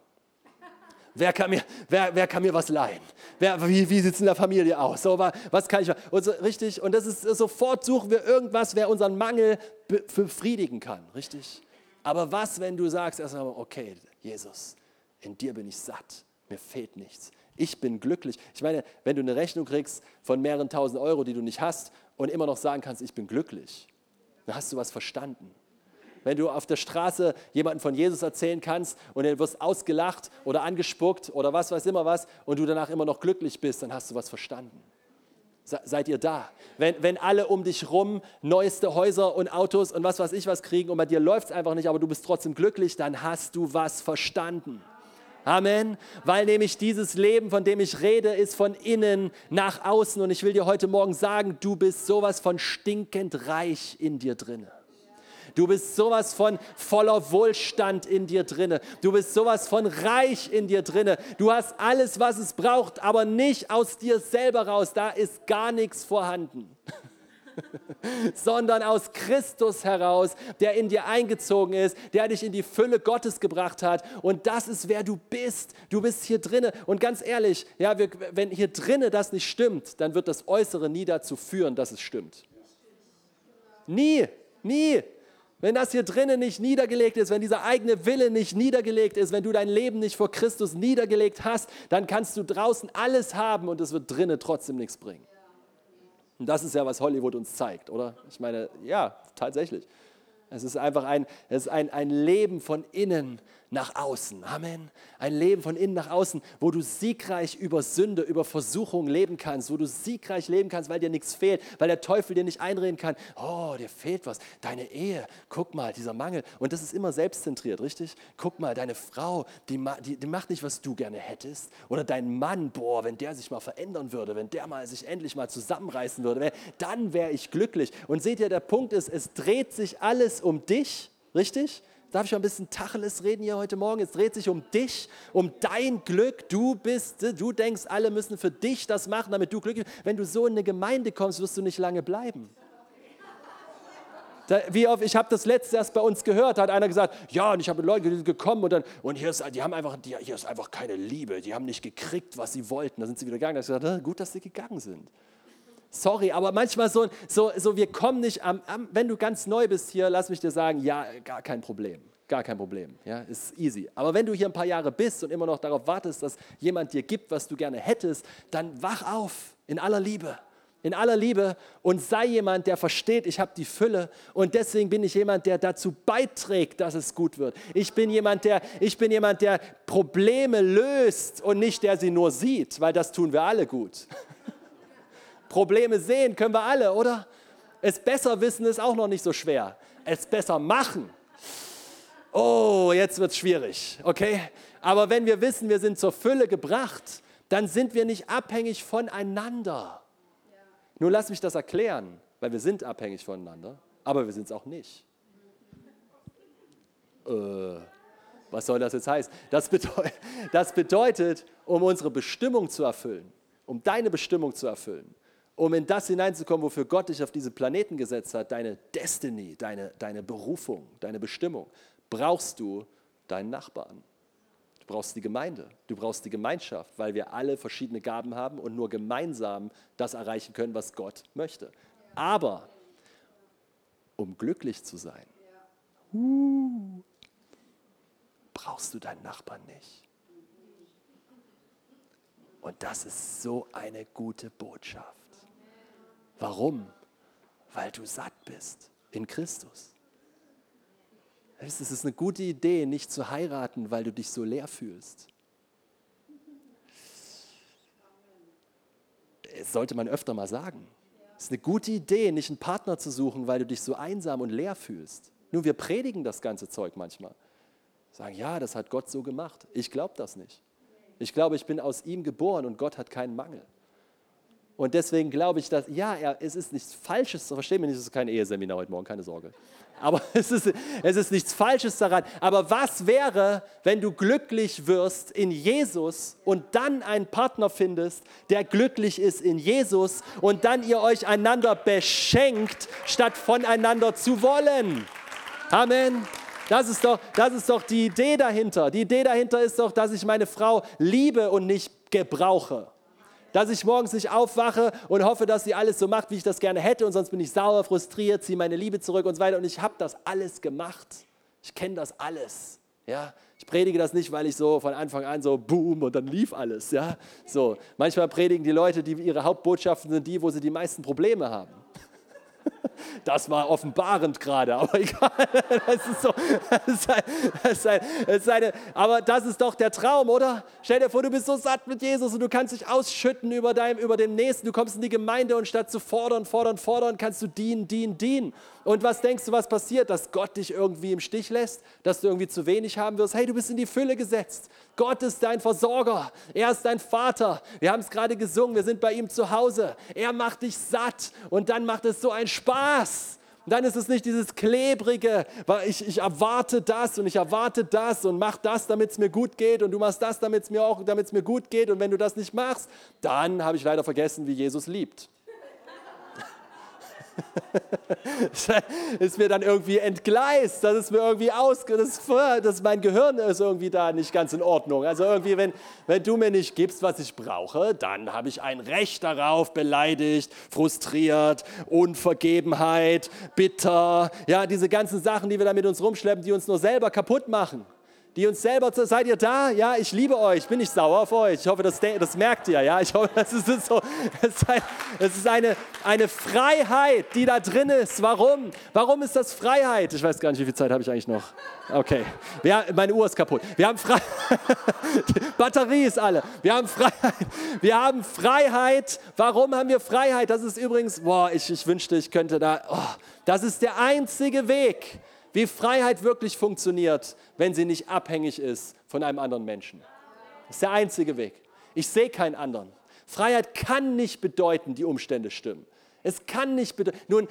Wer kann mir, wer, wer kann mir was leihen? Wer, wie wie sieht es in der Familie aus? So, was kann ich und so, Richtig? Und das ist sofort suchen wir irgendwas, wer unseren Mangel befriedigen kann. Richtig? Aber was, wenn du sagst erstmal, okay, Jesus, in dir bin ich satt, mir fehlt nichts. Ich bin glücklich. Ich meine, wenn du eine Rechnung kriegst von mehreren tausend Euro, die du nicht hast und immer noch sagen kannst, ich bin glücklich, dann hast du was verstanden wenn du auf der Straße jemanden von Jesus erzählen kannst und du wirst ausgelacht oder angespuckt oder was weiß immer was und du danach immer noch glücklich bist, dann hast du was verstanden. Seid ihr da? Wenn, wenn alle um dich rum neueste Häuser und Autos und was weiß ich was kriegen und bei dir läuft es einfach nicht, aber du bist trotzdem glücklich, dann hast du was verstanden. Amen. Weil nämlich dieses Leben, von dem ich rede, ist von innen nach außen. Und ich will dir heute Morgen sagen, du bist sowas von stinkend reich in dir drinne. Du bist sowas von voller Wohlstand in dir drinne. Du bist sowas von reich in dir drinne. Du hast alles, was es braucht, aber nicht aus dir selber raus. Da ist gar nichts vorhanden. *laughs* sondern aus Christus heraus, der in dir eingezogen ist, der dich in die Fülle Gottes gebracht hat. Und das ist, wer du bist. Du bist hier drinne. Und ganz ehrlich, ja, wir, wenn hier drinne das nicht stimmt, dann wird das Äußere nie dazu führen, dass es stimmt. Nie, nie. Wenn das hier drinnen nicht niedergelegt ist, wenn dieser eigene Wille nicht niedergelegt ist, wenn du dein Leben nicht vor Christus niedergelegt hast, dann kannst du draußen alles haben und es wird drinnen trotzdem nichts bringen. Und das ist ja, was Hollywood uns zeigt, oder? Ich meine, ja, tatsächlich. Es ist einfach ein, es ist ein, ein Leben von innen nach außen. Amen. Ein Leben von innen nach außen, wo du siegreich über Sünde, über Versuchung leben kannst, wo du siegreich leben kannst, weil dir nichts fehlt, weil der Teufel dir nicht einreden kann, oh, dir fehlt was, deine Ehe, guck mal, dieser Mangel. Und das ist immer selbstzentriert, richtig? Guck mal, deine Frau, die, die, die macht nicht, was du gerne hättest. Oder dein Mann, boah, wenn der sich mal verändern würde, wenn der mal sich endlich mal zusammenreißen würde, dann wäre ich glücklich. Und seht ihr, der Punkt ist, es dreht sich alles um dich, richtig? Darf ich mal ein bisschen Tacheles reden hier heute Morgen? Es dreht sich um dich, um dein Glück. Du bist, du denkst, alle müssen für dich das machen, damit du glücklich bist. Wenn du so in eine Gemeinde kommst, wirst du nicht lange bleiben. Da, wie oft, ich habe das letzte erst bei uns gehört, da hat einer gesagt, ja, und ich habe Leute gekommen und dann, und hier ist, die haben einfach, die, hier ist einfach keine Liebe, die haben nicht gekriegt, was sie wollten. Da sind sie wieder gegangen. Da habe ich gesagt, gut, dass sie gegangen sind. Sorry, aber manchmal so, so, so wir kommen nicht am, am, wenn du ganz neu bist hier, lass mich dir sagen, ja, gar kein Problem. Gar kein Problem, ja, ist easy. Aber wenn du hier ein paar Jahre bist und immer noch darauf wartest, dass jemand dir gibt, was du gerne hättest, dann wach auf in aller Liebe in aller Liebe und sei jemand, der versteht, ich habe die Fülle und deswegen bin ich jemand, der dazu beiträgt, dass es gut wird. Ich bin jemand, der ich bin jemand, der Probleme löst und nicht der sie nur sieht, weil das tun wir alle gut. *laughs* Probleme sehen können wir alle, oder? Es besser wissen ist auch noch nicht so schwer. Es besser machen. Oh, jetzt wird es schwierig, okay? Aber wenn wir wissen, wir sind zur Fülle gebracht, dann sind wir nicht abhängig voneinander. Nun lass mich das erklären, weil wir sind abhängig voneinander, aber wir sind es auch nicht. Äh, was soll das jetzt heißen? Das, bedeutet, das bedeutet, um unsere Bestimmung zu erfüllen, um deine Bestimmung zu erfüllen, um in das hineinzukommen, wofür Gott dich auf diese Planeten gesetzt hat, deine Destiny, deine, deine Berufung, deine Bestimmung, brauchst du deinen Nachbarn. Du brauchst die Gemeinde, du brauchst die Gemeinschaft, weil wir alle verschiedene Gaben haben und nur gemeinsam das erreichen können, was Gott möchte. Aber um glücklich zu sein, brauchst du deinen Nachbarn nicht. Und das ist so eine gute Botschaft. Warum? Weil du satt bist in Christus. Es ist eine gute Idee, nicht zu heiraten, weil du dich so leer fühlst. Das sollte man öfter mal sagen. Es ist eine gute Idee, nicht einen Partner zu suchen, weil du dich so einsam und leer fühlst. Nun, wir predigen das ganze Zeug manchmal. Sagen, ja, das hat Gott so gemacht. Ich glaube das nicht. Ich glaube, ich bin aus ihm geboren und Gott hat keinen Mangel. Und deswegen glaube ich, dass, ja, es ist nichts Falsches, verstehen wir nicht, es ist kein Eheseminar heute Morgen, keine Sorge. Aber *laughs* es ist, es ist nichts Falsches daran. Aber was wäre, wenn du glücklich wirst in Jesus und dann einen Partner findest, der glücklich ist in Jesus und dann ihr euch einander beschenkt, statt voneinander zu wollen? Amen. Das ist, doch, das ist doch die Idee dahinter. Die Idee dahinter ist doch, dass ich meine Frau liebe und nicht gebrauche dass ich morgens nicht aufwache und hoffe, dass sie alles so macht, wie ich das gerne hätte und sonst bin ich sauer, frustriert, ziehe meine Liebe zurück und so weiter. Und ich habe das alles gemacht. Ich kenne das alles. Ja, ich predige das nicht, weil ich so von Anfang an so boom und dann lief alles. Ja, so. Manchmal predigen die Leute, die ihre Hauptbotschaften sind die, wo sie die meisten Probleme haben. *laughs* Das war offenbarend gerade, *laughs* aber egal. Das ist so, das ist ein, das ist ein, das ist eine, aber das ist doch der Traum, oder? Stell dir vor, du bist so satt mit Jesus und du kannst dich ausschütten über, deinem, über dem Nächsten. Du kommst in die Gemeinde und statt zu fordern, fordern, fordern, kannst du dienen, dienen, dienen. Und was denkst du, was passiert? Dass Gott dich irgendwie im Stich lässt? Dass du irgendwie zu wenig haben wirst? Hey, du bist in die Fülle gesetzt. Gott ist dein Versorger. Er ist dein Vater. Wir haben es gerade gesungen. Wir sind bei ihm zu Hause. Er macht dich satt. Und dann macht es so einen Spaß. Und dann ist es nicht dieses klebrige, weil ich, ich erwarte das und ich erwarte das und mach das, damit es mir gut geht und du machst das, damit es mir auch, damit es mir gut geht und wenn du das nicht machst, dann habe ich leider vergessen, wie Jesus liebt. *laughs* ist mir dann irgendwie entgleist, das ist mir irgendwie aus, das, das mein Gehirn ist irgendwie da nicht ganz in Ordnung. Also irgendwie, wenn, wenn du mir nicht gibst, was ich brauche, dann habe ich ein Recht darauf, beleidigt, frustriert, Unvergebenheit, bitter, ja, diese ganzen Sachen, die wir da mit uns rumschleppen, die uns nur selber kaputt machen die uns selber, seid ihr da? Ja, ich liebe euch, bin ich sauer auf euch. Ich hoffe, das, das merkt ihr. Ja, ich hoffe, *laughs* das ist so. Es ist, eine, eine Freiheit, die da drin ist. Warum? Warum ist das Freiheit? Ich weiß gar nicht, wie viel Zeit habe ich eigentlich noch. Okay, ja, meine Uhr ist kaputt. Wir haben Freiheit. *laughs* Batterie ist alle. Wir haben Freiheit. Wir haben Freiheit. Warum haben wir Freiheit? Das ist übrigens, boah, ich, ich wünschte, ich könnte da. Oh, das ist der einzige Weg wie Freiheit wirklich funktioniert, wenn sie nicht abhängig ist von einem anderen Menschen. Das ist der einzige Weg. Ich sehe keinen anderen. Freiheit kann nicht bedeuten, die Umstände stimmen. Es kann nicht bedeuten. Nun,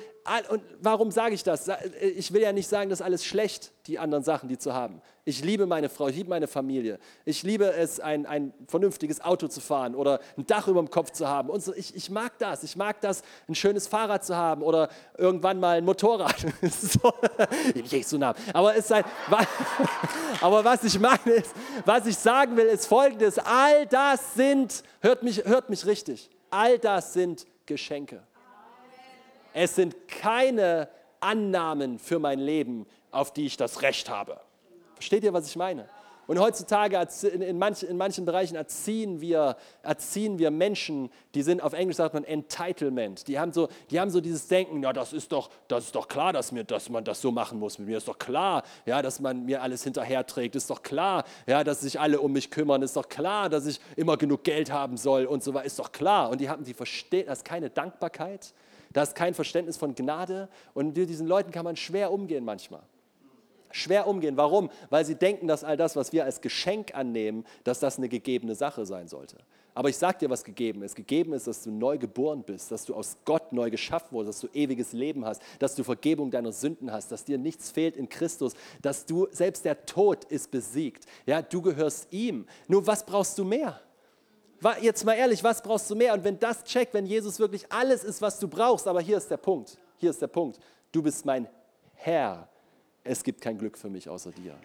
und warum sage ich das? Ich will ja nicht sagen, dass alles schlecht, die anderen Sachen, die zu haben. Ich liebe meine Frau, ich liebe meine Familie. Ich liebe es, ein, ein vernünftiges Auto zu fahren oder ein Dach über dem Kopf zu haben. Und so, ich, ich mag das. Ich mag das, ein schönes Fahrrad zu haben oder irgendwann mal ein Motorrad. *laughs* so, ich so nah. Aber, es sei, *laughs* aber was ich meine ist, was ich sagen will, ist folgendes. All das sind, hört mich, hört mich richtig, all das sind Geschenke. Es sind keine Annahmen für mein Leben, auf die ich das Recht habe. Versteht ihr, was ich meine? Und heutzutage in, manchen, in manchen Bereichen erziehen wir, erziehen wir Menschen, die sind, auf Englisch sagt man Entitlement. Die haben so, die haben so dieses Denken, ja, das ist doch, das ist doch klar, dass, mir, dass man das so machen muss mit mir. Ist doch klar, ja, dass man mir alles hinterherträgt. Ist doch klar, ja, dass sich alle um mich kümmern. Ist doch klar, dass ich immer genug Geld haben soll und so weiter. Ist doch klar. Und die haben, die verstehen, das ist keine Dankbarkeit. Da ist kein Verständnis von Gnade und mit diesen Leuten kann man schwer umgehen manchmal. schwer umgehen. Warum? Weil sie denken, dass all das, was wir als Geschenk annehmen, dass das eine gegebene Sache sein sollte. Aber ich sage dir, was gegeben ist. Gegeben ist, dass du neu geboren bist, dass du aus Gott neu geschaffen wurdest, dass du ewiges Leben hast, dass du Vergebung deiner Sünden hast, dass dir nichts fehlt in Christus, dass du, selbst der Tod ist besiegt. Ja, du gehörst ihm. Nur was brauchst du mehr? Jetzt mal ehrlich, was brauchst du mehr? Und wenn das checkt, wenn Jesus wirklich alles ist, was du brauchst, aber hier ist der Punkt, hier ist der Punkt. Du bist mein Herr. Es gibt kein Glück für mich außer dir.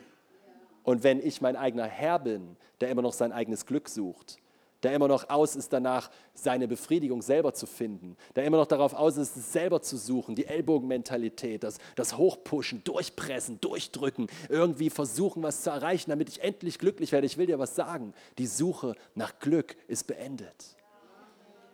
Und wenn ich mein eigener Herr bin, der immer noch sein eigenes Glück sucht, der immer noch aus ist danach, seine Befriedigung selber zu finden, der immer noch darauf aus ist, es selber zu suchen, die Ellbogenmentalität, das, das Hochpushen, Durchpressen, Durchdrücken, irgendwie versuchen, was zu erreichen, damit ich endlich glücklich werde. Ich will dir was sagen, die Suche nach Glück ist beendet.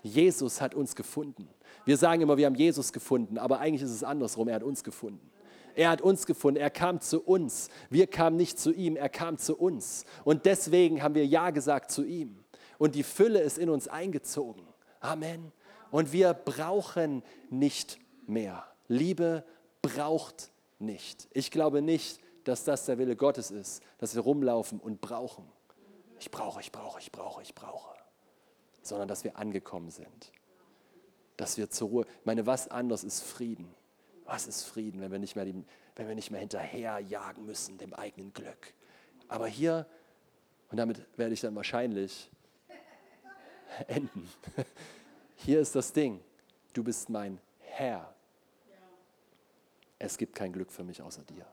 Jesus hat uns gefunden. Wir sagen immer, wir haben Jesus gefunden, aber eigentlich ist es andersrum, er hat uns gefunden. Er hat uns gefunden, er kam zu uns. Wir kamen nicht zu ihm, er kam zu uns. Und deswegen haben wir Ja gesagt zu ihm und die Fülle ist in uns eingezogen. Amen. Und wir brauchen nicht mehr. Liebe braucht nicht. Ich glaube nicht, dass das der Wille Gottes ist, dass wir rumlaufen und brauchen. Ich brauche, ich brauche, ich brauche, ich brauche. Sondern dass wir angekommen sind. Dass wir zur Ruhe. Ich meine, was anders ist Frieden? Was ist Frieden, wenn wir nicht mehr, die, wenn wir nicht mehr hinterherjagen müssen dem eigenen Glück? Aber hier, und damit werde ich dann wahrscheinlich *laughs* enden. Hier ist das Ding. Du bist mein Herr. Es gibt kein Glück für mich außer dir.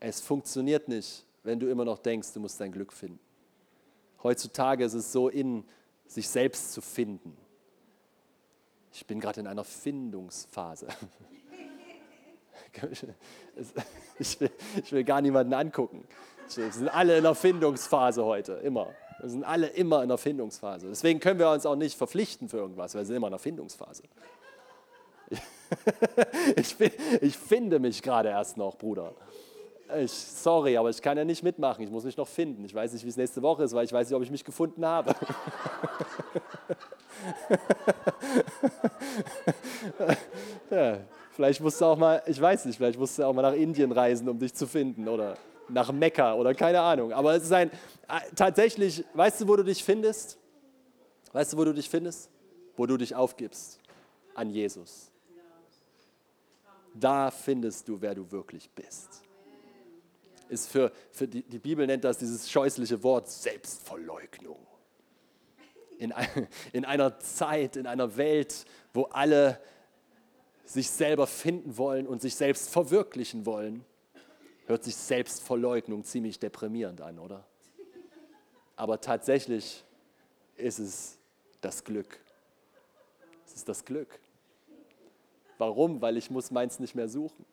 Es funktioniert nicht, wenn du immer noch denkst, du musst dein Glück finden. Heutzutage ist es so in, sich selbst zu finden. Ich bin gerade in einer Findungsphase. *laughs* Ich will, ich will, gar niemanden angucken. Wir sind alle in einer Findungsphase heute, immer. Wir sind alle immer in der Findungsphase. Deswegen können wir uns auch nicht verpflichten für irgendwas, weil wir sind immer in der Findungsphase. *laughs* Ich, ich finde mich gerade erst noch, Bruder. Ich, sorry, aber ich kann ja nicht mitmachen. Ich muss mich noch finden. Ich weiß nicht, wie es nächste Woche ist, weil ich weiß nicht, ob ich mich gefunden habe. *laughs* ja, vielleicht musst du auch mal, ich weiß nicht, vielleicht musst du auch mal nach Indien reisen, um dich zu finden, oder? Nach Mekka oder keine Ahnung. Aber es ist ein, äh, tatsächlich, weißt du, wo du dich findest? Weißt du, wo du dich findest? Wo du dich aufgibst an Jesus. Da findest du, wer du wirklich bist. Ist für, für die, die Bibel nennt das dieses scheußliche Wort Selbstverleugnung. In, in einer Zeit, in einer Welt, wo alle sich selber finden wollen und sich selbst verwirklichen wollen, Hört sich Selbstverleugnung ziemlich deprimierend an, oder? Aber tatsächlich ist es das Glück. Es ist das Glück. Warum? Weil ich muss meins nicht mehr suchen.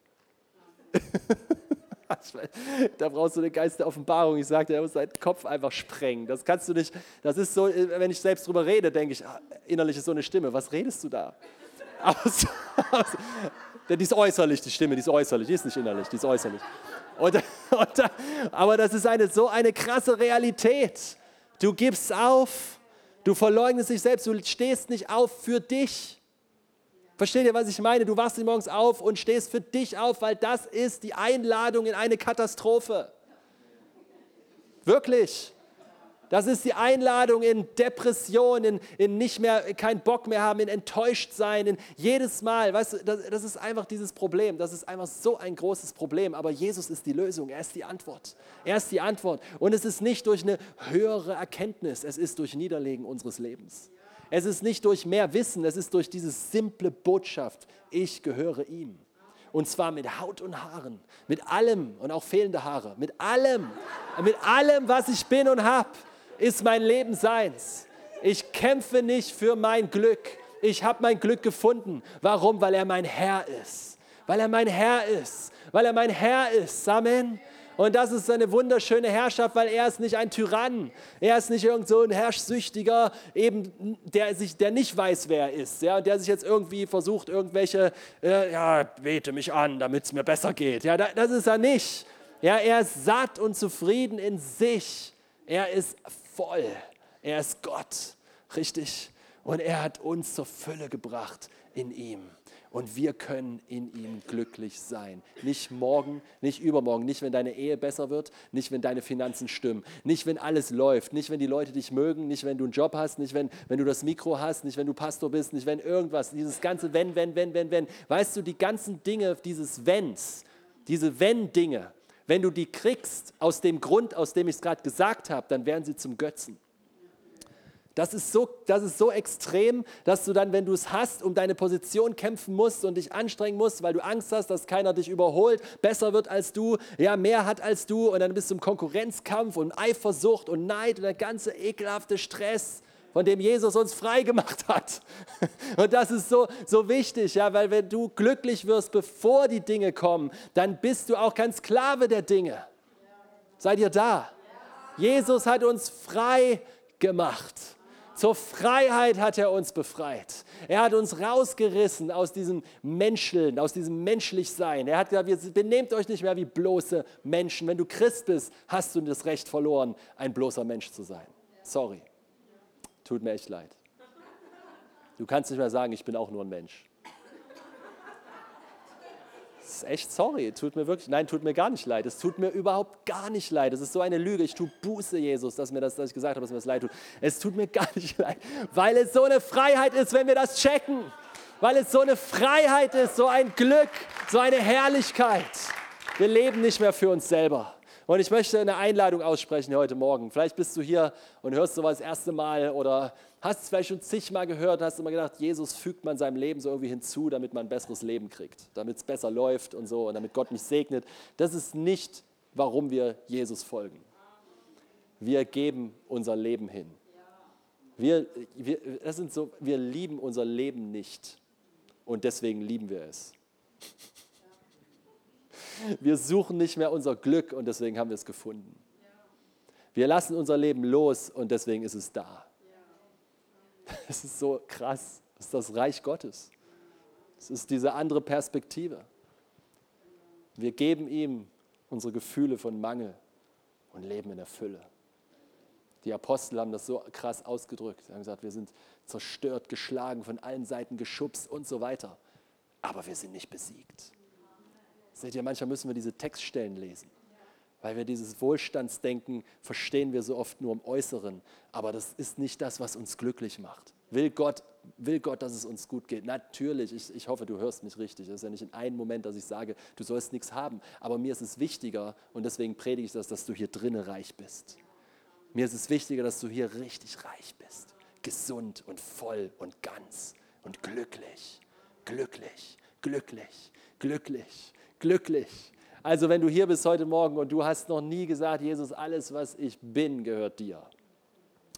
*laughs* da brauchst du den Geist der Offenbarung. Ich sagte, er muss deinen Kopf einfach sprengen. Das kannst du nicht, das ist so, wenn ich selbst drüber rede, denke ich, ah, innerlich ist so eine Stimme. Was redest du da? *laughs* Aus, aus, die ist äußerlich, die Stimme, die ist äußerlich, die ist nicht innerlich, die ist äußerlich. Und, *laughs* und, aber das ist eine, so eine krasse Realität. Du gibst auf, du verleugnest dich selbst, du stehst nicht auf für dich. Versteht ihr, was ich meine? Du wachst morgens auf und stehst für dich auf, weil das ist die Einladung in eine Katastrophe. Wirklich. Das ist die Einladung in Depression, in, in nicht mehr, keinen Bock mehr haben, in enttäuscht sein, in jedes Mal. Weißt du, das, das ist einfach dieses Problem. Das ist einfach so ein großes Problem. Aber Jesus ist die Lösung. Er ist die Antwort. Er ist die Antwort. Und es ist nicht durch eine höhere Erkenntnis. Es ist durch Niederlegen unseres Lebens. Es ist nicht durch mehr Wissen. Es ist durch diese simple Botschaft. Ich gehöre ihm. Und zwar mit Haut und Haaren, mit allem und auch fehlende Haare, mit allem, mit allem, was ich bin und habe ist mein Leben seins. Ich kämpfe nicht für mein Glück. Ich habe mein Glück gefunden. Warum? Weil er mein Herr ist. Weil er mein Herr ist. Weil er mein Herr ist. Amen. Und das ist eine wunderschöne Herrschaft, weil er ist nicht ein Tyrann. Er ist nicht irgend so ein Herrschsüchtiger, eben, der, sich, der nicht weiß, wer er ist. Ja, der sich jetzt irgendwie versucht, irgendwelche, äh, ja, bete mich an, damit es mir besser geht. Ja, das ist er nicht. Ja, er ist satt und zufrieden in sich. Er ist voll. Er ist Gott, richtig? Und er hat uns zur Fülle gebracht in ihm. und wir können in ihm glücklich sein. Nicht morgen, nicht übermorgen, nicht wenn deine Ehe besser wird, nicht wenn deine Finanzen stimmen, nicht wenn alles läuft, nicht wenn die Leute dich mögen, nicht wenn du einen Job hast, nicht wenn, wenn du das Mikro hast, nicht wenn du Pastor bist, nicht wenn irgendwas, dieses ganze wenn, wenn, wenn, wenn, wenn. Weißt du, die ganzen Dinge, dieses Wenns, diese Wenn-Dinge, wenn du die kriegst aus dem Grund, aus dem ich es gerade gesagt habe, dann werden sie zum Götzen. Das ist, so, das ist so extrem, dass du dann, wenn du es hast, um deine Position kämpfen musst und dich anstrengen musst, weil du Angst hast, dass keiner dich überholt, besser wird als du, ja, mehr hat als du und dann bist du im Konkurrenzkampf und Eifersucht und Neid und der ganze ekelhafte Stress, von dem Jesus uns frei gemacht hat. Und das ist so, so wichtig, ja, weil wenn du glücklich wirst, bevor die Dinge kommen, dann bist du auch kein Sklave der Dinge. Seid ihr da? Jesus hat uns frei gemacht. Zur Freiheit hat er uns befreit. Er hat uns rausgerissen aus diesem Menscheln, aus diesem Menschlichsein. Er hat gesagt, benehmt euch nicht mehr wie bloße Menschen. Wenn du Christ bist, hast du das Recht verloren, ein bloßer Mensch zu sein. Sorry. Tut mir echt leid. Du kannst nicht mehr sagen, ich bin auch nur ein Mensch ist echt sorry, tut mir wirklich, nein, tut mir gar nicht leid. Es tut mir überhaupt gar nicht leid. Es ist so eine Lüge. Ich tue Buße, Jesus, dass mir das, dass ich gesagt habe, dass mir das leid tut. Es tut mir gar nicht leid, weil es so eine Freiheit ist, wenn wir das checken. Weil es so eine Freiheit ist, so ein Glück, so eine Herrlichkeit. Wir leben nicht mehr für uns selber. Und ich möchte eine Einladung aussprechen heute Morgen. Vielleicht bist du hier und hörst sowas das erste Mal oder hast es vielleicht schon zigmal gehört, hast immer gedacht, Jesus fügt man seinem Leben so irgendwie hinzu, damit man ein besseres Leben kriegt, damit es besser läuft und so und damit Gott mich segnet. Das ist nicht, warum wir Jesus folgen. Wir geben unser Leben hin. Wir, wir, das sind so, wir lieben unser Leben nicht und deswegen lieben wir es. Wir suchen nicht mehr unser Glück und deswegen haben wir es gefunden. Wir lassen unser Leben los und deswegen ist es da. *laughs* Das ist so krass. Das ist das Reich Gottes. Es ist diese andere Perspektive. Wir geben ihm unsere Gefühle von Mangel und leben in der Fülle. Die Apostel haben das so krass ausgedrückt. Sie haben gesagt, wir sind zerstört, geschlagen, von allen Seiten geschubst und so weiter. Aber wir sind nicht besiegt. Seht ihr, manchmal müssen wir diese Textstellen lesen, weil wir dieses Wohlstandsdenken verstehen wir so oft nur im Äußeren, aber das ist nicht das, was uns glücklich macht. Will Gott, will Gott, dass es uns gut geht? Natürlich, ich, ich hoffe, du hörst mich richtig. Das ist ja nicht in einem Moment, dass ich sage, du sollst nichts haben, aber mir ist es wichtiger und deswegen predige ich das, dass du hier drinnen reich bist. Mir ist es wichtiger, dass du hier richtig reich bist, gesund und voll und ganz und glücklich, glücklich, glücklich, glücklich glücklich. Also wenn du hier bist heute Morgen und du hast noch nie gesagt, Jesus, alles, was ich bin, gehört dir.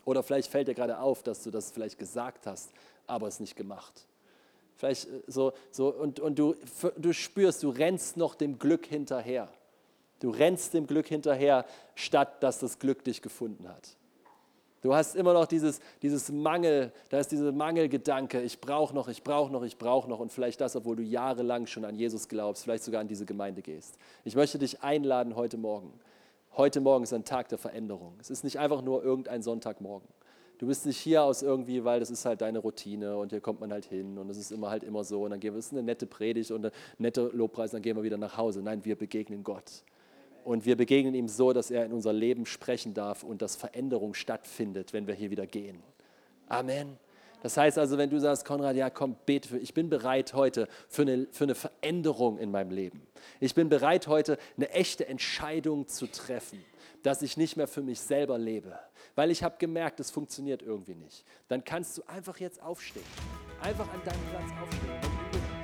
Oder vielleicht fällt dir gerade auf, dass du das vielleicht gesagt hast, aber es nicht gemacht. Vielleicht äh, so, so und, und du, du spürst, du rennst noch dem Glück hinterher. Du rennst dem Glück hinterher, statt dass das Glück dich gefunden hat. Du hast immer noch dieses, dieses Mangel, da ist dieser Mangelgedanke, ich brauche noch, ich brauche noch, ich brauche noch und vielleicht das, obwohl du jahrelang schon an Jesus glaubst, vielleicht sogar an diese Gemeinde gehst. Ich möchte dich einladen heute Morgen. Heute Morgen ist ein Tag der Veränderung. Es ist nicht einfach nur irgendein Sonntagmorgen. Du bist nicht hier aus irgendwie, weil das ist halt deine Routine und hier kommt man halt hin und es ist immer halt immer so und dann gehen wir, es ist eine nette Predigt und eine nette Lobpreis, dann gehen wir wieder nach Hause. Nein, wir begegnen Gott. Und wir begegnen ihm so, dass er in unser Leben sprechen darf und dass Veränderung stattfindet, wenn wir hier wieder gehen. Amen. Das heißt also, wenn du sagst, Konrad, ja komm, bete für, ich bin bereit heute für eine, für eine Veränderung in meinem Leben. Ich bin bereit heute eine echte Entscheidung zu treffen, dass ich nicht mehr für mich selber lebe, weil ich habe gemerkt, es funktioniert irgendwie nicht. Dann kannst du einfach jetzt aufstehen. Einfach an deinem Platz aufstehen.